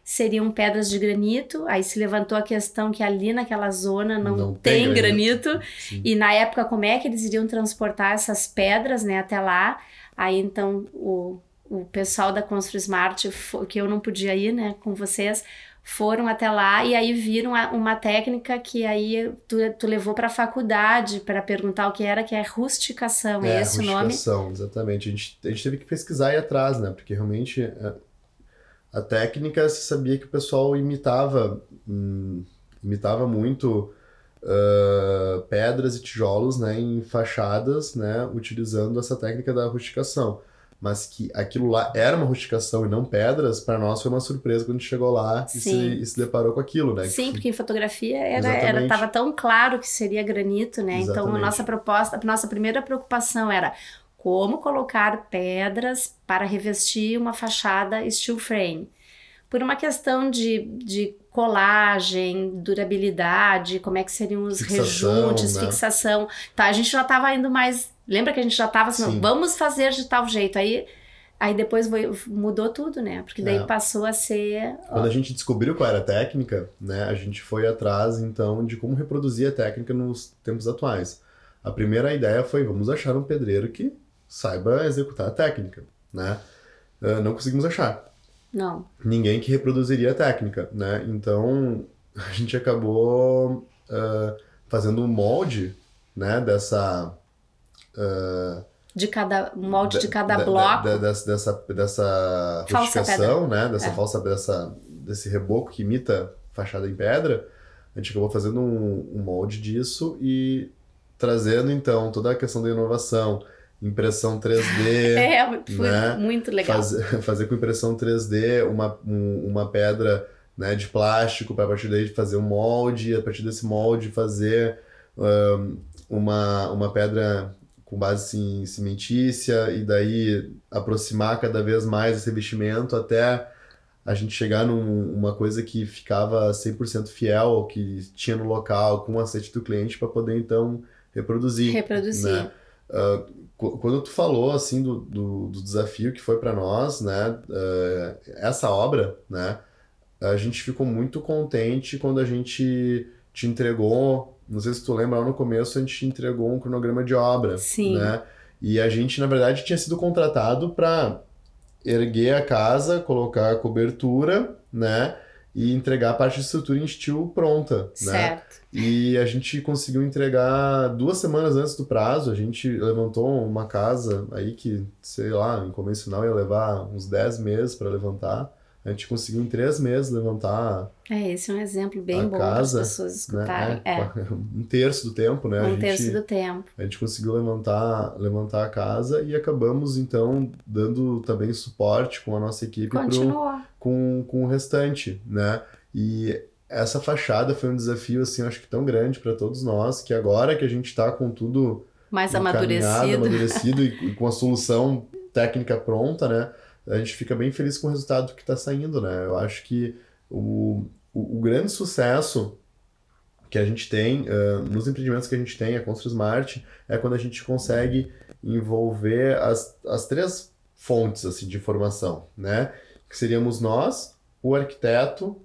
seriam pedras de granito. Aí se levantou a questão que ali naquela zona não, não tem, tem, granito. granito. E na época, como é que eles iriam transportar essas pedras né, até lá? Aí então o, o pessoal da Constru Smart, que eu não podia ir né, com vocês, foram até lá e aí viram uma técnica que aí tu, tu levou para a faculdade para perguntar o que era, que é rusticação, é, é esse o nome? Rusticação, exatamente. A gente, a gente teve que pesquisar aí atrás, né? Porque realmente é, a técnica se sabia que o pessoal imitava, hum, imitava muito uh, pedras e tijolos né, em fachadas, né, utilizando essa técnica da rusticação. Mas que aquilo lá era uma rusticação e não pedras, para nós foi uma surpresa quando a gente chegou lá e se, e se, deparou com aquilo, né? Sim, porque em fotografia era, era tava tão claro que seria granito, né? Exatamente. Então a nossa proposta, a nossa primeira preocupação era como colocar pedras para revestir uma fachada steel frame. Por uma questão de, de colagem, durabilidade, como é que seriam os fixação, rejuntes, né? fixação. Tá, a gente já estava indo mais. Lembra que a gente já estava assim, vamos fazer de tal jeito. Aí Aí depois mudou tudo, né? Porque daí é. passou a ser. Quando a gente descobriu qual era a técnica, né? A gente foi atrás, então, de como reproduzir a técnica nos tempos atuais. A primeira ideia foi: vamos achar um pedreiro que saiba executar a técnica, né? Uh, não conseguimos achar. Não. Ninguém que reproduziria a técnica, né? Então *laughs* a gente acabou uh, fazendo um molde, né? Dessa. Uh, de cada molde de, de cada bloco de, de, dessa dessa, dessa né dessa é. falsa dessa desse reboco que imita fachada em pedra a gente acabou fazendo um, um molde disso e trazendo então toda a questão da inovação impressão 3D. *laughs* é, foi né? muito legal. Fazer, *laughs* fazer com impressão 3D uma, um, uma pedra né, de plástico para a partir daí fazer um molde, a partir desse molde fazer um, uma, uma pedra com base em cimentícia e daí aproximar cada vez mais esse revestimento até a gente chegar numa num, coisa que ficava 100% fiel ao que tinha no local, com o aceite do cliente para poder então reproduzir. Reproduzir. Né? Uh, quando tu falou assim do, do, do desafio que foi para nós, né, uh, essa obra, né, a gente ficou muito contente quando a gente te entregou, não sei se tu lembra, lá no começo a gente te entregou um cronograma de obra, Sim. né, e a gente na verdade tinha sido contratado para erguer a casa, colocar a cobertura, né, e entregar a parte de estrutura em steel pronta, né? certo. né? E a gente conseguiu entregar duas semanas antes do prazo, a gente levantou uma casa aí que, sei lá, em convencional ia levar uns 10 meses para levantar. A gente conseguiu em três meses levantar. É, esse é um exemplo bem bom para as pessoas né? escutarem. Né? É, é. *laughs* Um terço do tempo, né? Um gente, terço do tempo. A gente conseguiu levantar, levantar a casa e acabamos, então, dando também suporte com a nossa equipe. Pro, com, com o restante, né? E essa fachada foi um desafio, assim, acho que tão grande para todos nós, que agora que a gente está com tudo mais amadurecido, amadurecido e, e com a solução técnica pronta, né? A gente fica bem feliz com o resultado que está saindo, né? Eu acho que o, o, o, grande sucesso que a gente tem, uh, nos empreendimentos que a gente tem, a Constru Smart, é quando a gente consegue envolver as, as três fontes assim, de informação, né? Que seríamos nós, o arquiteto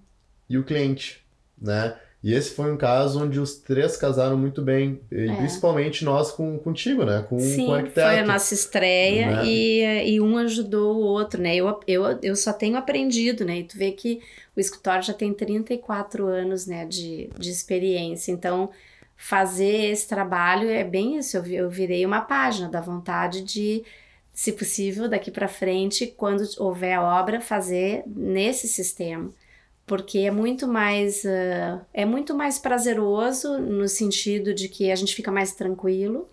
e o cliente, né? E esse foi um caso onde os três casaram muito bem, e é. principalmente nós com, contigo, né? Com, Sim, com o arquiteto. foi a nossa estreia né? e, e um ajudou o outro, né? Eu, eu, eu só tenho aprendido, né? E tu vê que o escritório já tem 34 anos, né, de, de experiência, então fazer esse trabalho é bem isso, eu, eu virei uma página da vontade de se possível, daqui para frente, quando houver a obra, fazer nesse sistema porque é muito mais uh, é muito mais prazeroso no sentido de que a gente fica mais tranquilo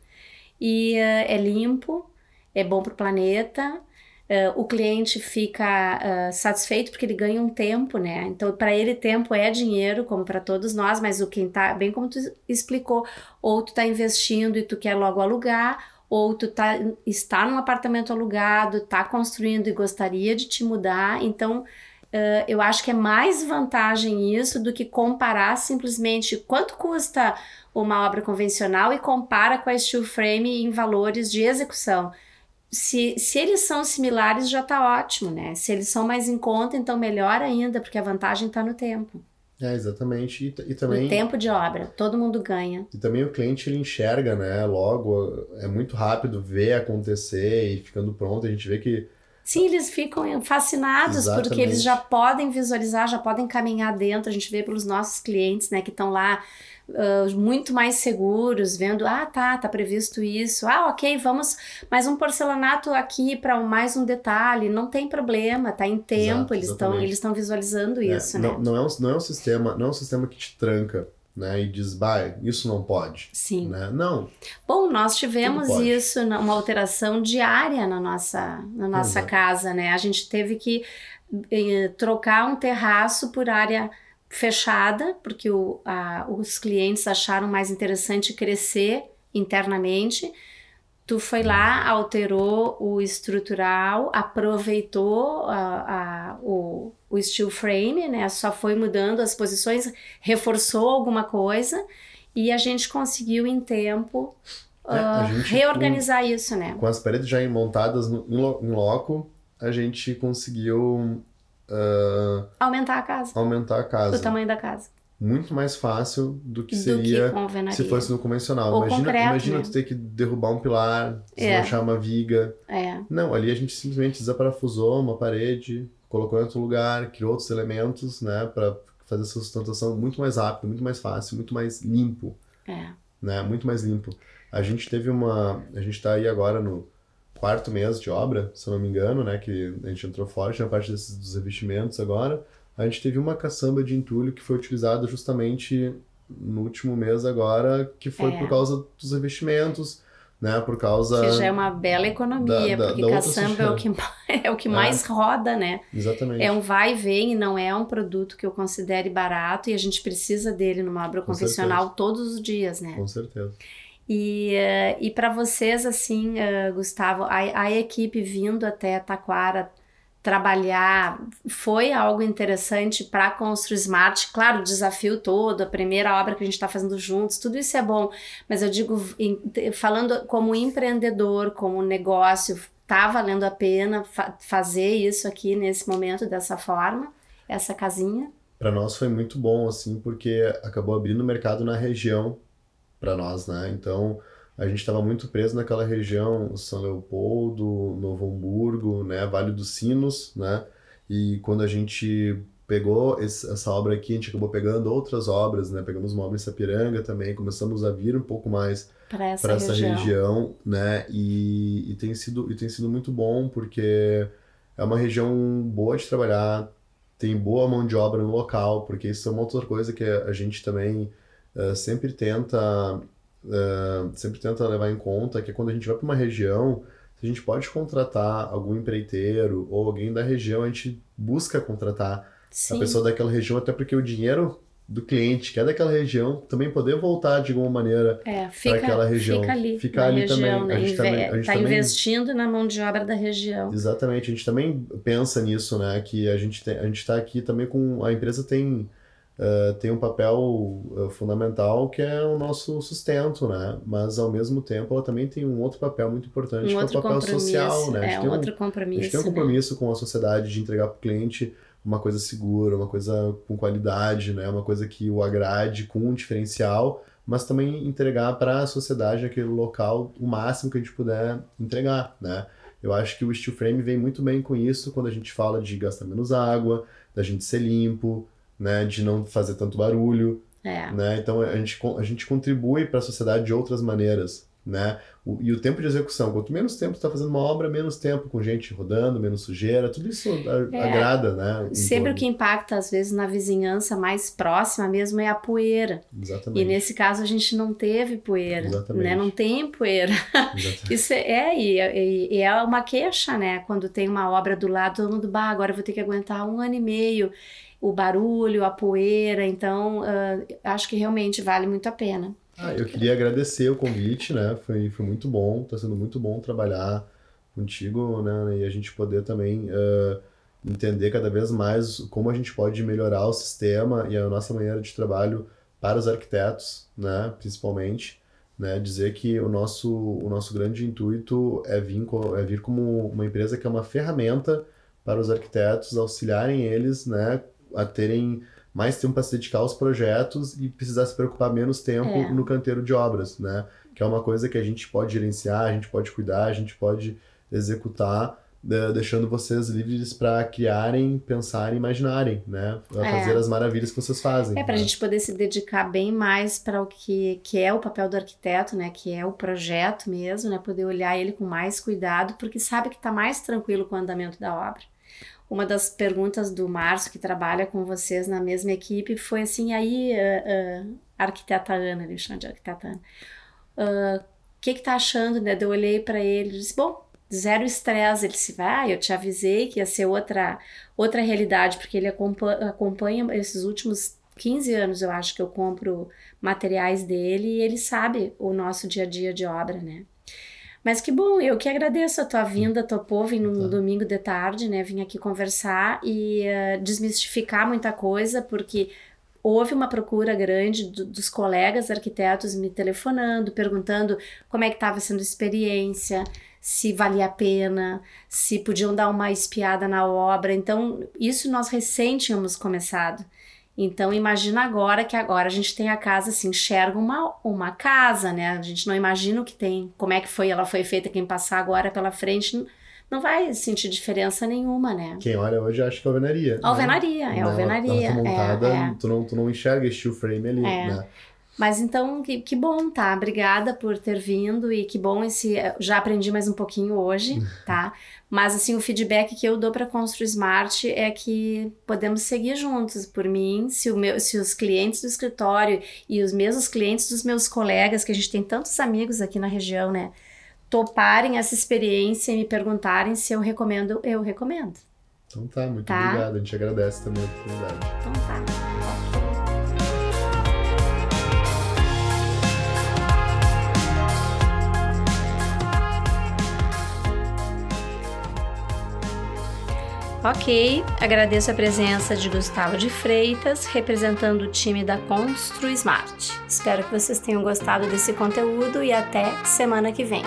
e uh, é limpo, é bom para o planeta. Uh, o cliente fica satisfeito porque ele ganha um tempo, né? Então, para ele, tempo é dinheiro, como para todos nós, mas o quem tá, bem como tu explicou, ou tu tá investindo e tu quer logo alugar, ou tu tá, está num apartamento alugado, tá construindo e gostaria de te mudar, então Uh, eu acho que é mais vantagem isso do que comparar simplesmente quanto custa uma obra convencional e compara com a steel frame em valores de execução. Se, se eles são similares, já está ótimo, né? Se eles são mais em conta, então melhor ainda, porque a vantagem está no tempo. É, exatamente. E, e também... O tempo de obra, todo mundo ganha. E também o cliente, ele enxerga, né? Logo, é muito rápido ver acontecer e ficando pronto. A gente vê que Sim, eles ficam fascinados Exatamente. porque eles já podem visualizar, já podem caminhar dentro. A gente vê pelos nossos clientes, né, que estão lá uh, muito mais seguros, vendo, ah, tá, tá previsto isso. Ah, ok, vamos mais um porcelanato aqui para mais um detalhe. Não tem problema, tá em tempo. Exato, eles estão eles estão visualizando é, isso, não, né? Não é um, não é um sistema, não é um sistema que te tranca né, e diz, bah, isso não pode. Sim. Né? Não. Bom, nós tivemos isso, uma alteração diária na nossa, na nossa casa, né? A gente teve que eh, trocar um terraço por área fechada, porque o, a, os clientes acharam mais interessante crescer internamente. Tu foi lá, uhum. alterou o estrutural, aproveitou a, a, o, o steel frame, né? Só foi mudando as posições, reforçou alguma coisa e a gente conseguiu em tempo uh, gente, reorganizar com, isso, né? Com as paredes já montadas no, em loco, a gente conseguiu uh, aumentar a casa. Aumentar a casa. O tamanho da casa muito mais fácil do que do seria que se fosse no convencional. Ou imagina concreto, imagina né? tu ter que derrubar um pilar, desmanchar é. uma viga. É. Não, ali a gente simplesmente desaparafusou uma parede, colocou em outro lugar, criou outros elementos, né, para fazer essa sustentação muito mais rápido, muito mais fácil, muito mais limpo. É. Né, muito mais limpo. A gente teve uma, a gente está aí agora no quarto mês de obra, se eu não me engano, né, que a gente entrou forte na parte desses dos revestimentos agora a gente teve uma caçamba de entulho que foi utilizada justamente no último mês agora, que foi é. por causa dos investimentos, né? Por causa... Que já é uma bela economia, da, da, porque da caçamba é o que, *laughs* é o que é. mais roda, né? Exatamente. É um vai e vem e não é um produto que eu considere barato e a gente precisa dele numa obra Com convencional certeza. todos os dias, né? Com certeza. E, uh, e para vocês, assim, uh, Gustavo, a, a equipe vindo até Taquara trabalhar foi algo interessante para construir smart. Claro, o desafio todo, a primeira obra que a gente está fazendo juntos, tudo isso é bom. Mas eu digo, falando como empreendedor, como negócio, tá valendo a pena fa fazer isso aqui nesse momento dessa forma, essa casinha? Para nós foi muito bom, assim, porque acabou abrindo mercado na região para nós, né? Então a gente estava muito preso naquela região, São Leopoldo, Novo Hamburgo, né, Vale dos Sinos, né? E quando a gente pegou esse, essa obra aqui, a gente acabou pegando outras obras, né? Pegamos uma obra em Sapiranga também, começamos a vir um pouco mais para essa, essa região. né? E, e, tem sido, e tem sido muito bom porque é uma região boa de trabalhar, tem boa mão de obra no local, porque isso é uma outra coisa que a gente também uh, sempre tenta uh, sempre tenta levar em conta que quando a gente vai para uma região, se a gente pode contratar algum empreiteiro ou alguém da região, a gente busca contratar Sim. a pessoa daquela região, até porque o dinheiro do cliente que é daquela região também poder voltar de alguma maneira é, para aquela região. Fica ali, fica ali região, também. Né? A gente também, tá também... investindo na mão de obra da região. Exatamente, a gente também pensa nisso, né? Que a gente tem, a gente está aqui também com a empresa tem uh, tem um papel uh, fundamental que é o nosso sustento, né? Mas ao mesmo tempo ela também tem um outro papel muito importante, um que é o papel social, né? É, um outro compromisso. A gente tem um compromisso né? com a sociedade de entregar para o cliente uma coisa segura, uma coisa com qualidade, né? Uma coisa que o agrade com um diferencial, mas também entregar para a sociedade aquele local o máximo que a gente puder entregar, né? Eu acho que o steel frame vem muito bem com isso quando a gente fala de gastar menos água, da gente ser limpo, né, de não fazer tanto barulho, é. né? Então a gente, a gente contribui para a sociedade de outras maneiras, né? O, e o tempo de execução, quanto menos tempo está fazendo uma obra, menos tempo com gente rodando, menos sujeira, tudo isso é. agrada, né? Sempre o que impacta, às vezes, na vizinhança mais próxima mesmo é a poeira. Exatamente. E nesse caso a gente não teve poeira, Exatamente. né? Não tem poeira. *laughs* isso é, é e, e, é uma queixa, né? Quando tem uma obra do lado, todo mundo, bah, agora eu vou ter que aguentar um ano e meio o barulho, a poeira, então uh, acho que realmente vale muito a pena. Ah, eu queria agradecer o convite, né? Foi, foi muito bom, está sendo muito bom trabalhar contigo, né? E a gente poder também uh, entender cada vez mais como a gente pode melhorar o sistema e a nossa maneira de trabalho para os arquitetos, né? Principalmente, né? Dizer que o nosso, o nosso grande intuito é vir, é vir como uma empresa que é uma ferramenta para os arquitetos auxiliarem eles, né? A terem mais tempo para se dedicar aos projetos e precisar se preocupar menos tempo é. no canteiro de obras, né? Que é uma coisa que a gente pode gerenciar, a gente pode cuidar, a gente pode executar, né? deixando vocês livres para criarem, pensarem, imaginarem, né? Pra é. fazer as maravilhas que vocês fazem. É para a né? gente poder se dedicar bem mais para o que, que é o papel do arquiteto, né? Que é o projeto mesmo, né? Poder olhar ele com mais cuidado, porque sabe que está mais tranquilo com o andamento da obra uma das perguntas do Márcio, que trabalha com vocês na mesma equipe, foi assim, aí, uh, uh, arquiteta Ana, ele chama de arquiteta Ana, o uh, que que tá achando, né? Eu olhei para ele e disse, bom, zero estresse, ele disse, vai, ah, eu te avisei que ia ser outra, outra realidade, porque ele acompanha, acompanha esses últimos 15 anos, eu acho que eu compro materiais dele e ele sabe o nosso dia a dia de obra, né? Mas que bom, eu que agradeço a tua vinda, topou vir num tá. domingo de tarde, né? Vim aqui conversar e uh, desmistificar muita coisa, porque houve uma procura grande do, dos colegas arquitetos me telefonando, perguntando como é que estava sendo a experiência, se valia a pena, se podiam dar uma espiada na obra. Então, isso nós recém tínhamos começado. Então imagina agora que agora a gente tem a casa assim, enxerga uma, uma casa, né? A gente não imagina o que tem, como é que foi, ela foi feita, quem passar agora pela frente não vai sentir diferença nenhuma, né? Quem olha hoje acha que é alvenaria. Alvenaria, né? é alvenaria. Ela, ela tá montada, é, é. Tu, não, tu não enxerga steel frame ali, é. né? Mas então, que, que bom, tá? Obrigada por ter vindo e que bom esse. Já aprendi mais um pouquinho hoje, *laughs* tá? Mas assim, o feedback que eu dou para Construir Smart é que podemos seguir juntos. Por mim, se, o meu, se os clientes do escritório e os mesmos clientes dos meus colegas, que a gente tem tantos amigos aqui na região, né? Toparem essa experiência e me perguntarem se eu recomendo, eu recomendo. Então tá, muito tá? obrigado. A gente agradece também a oportunidade. Então tá. Ok, agradeço a presença de Gustavo de Freitas, representando o time da Constru Smart. Espero que vocês tenham gostado desse conteúdo e até semana que vem.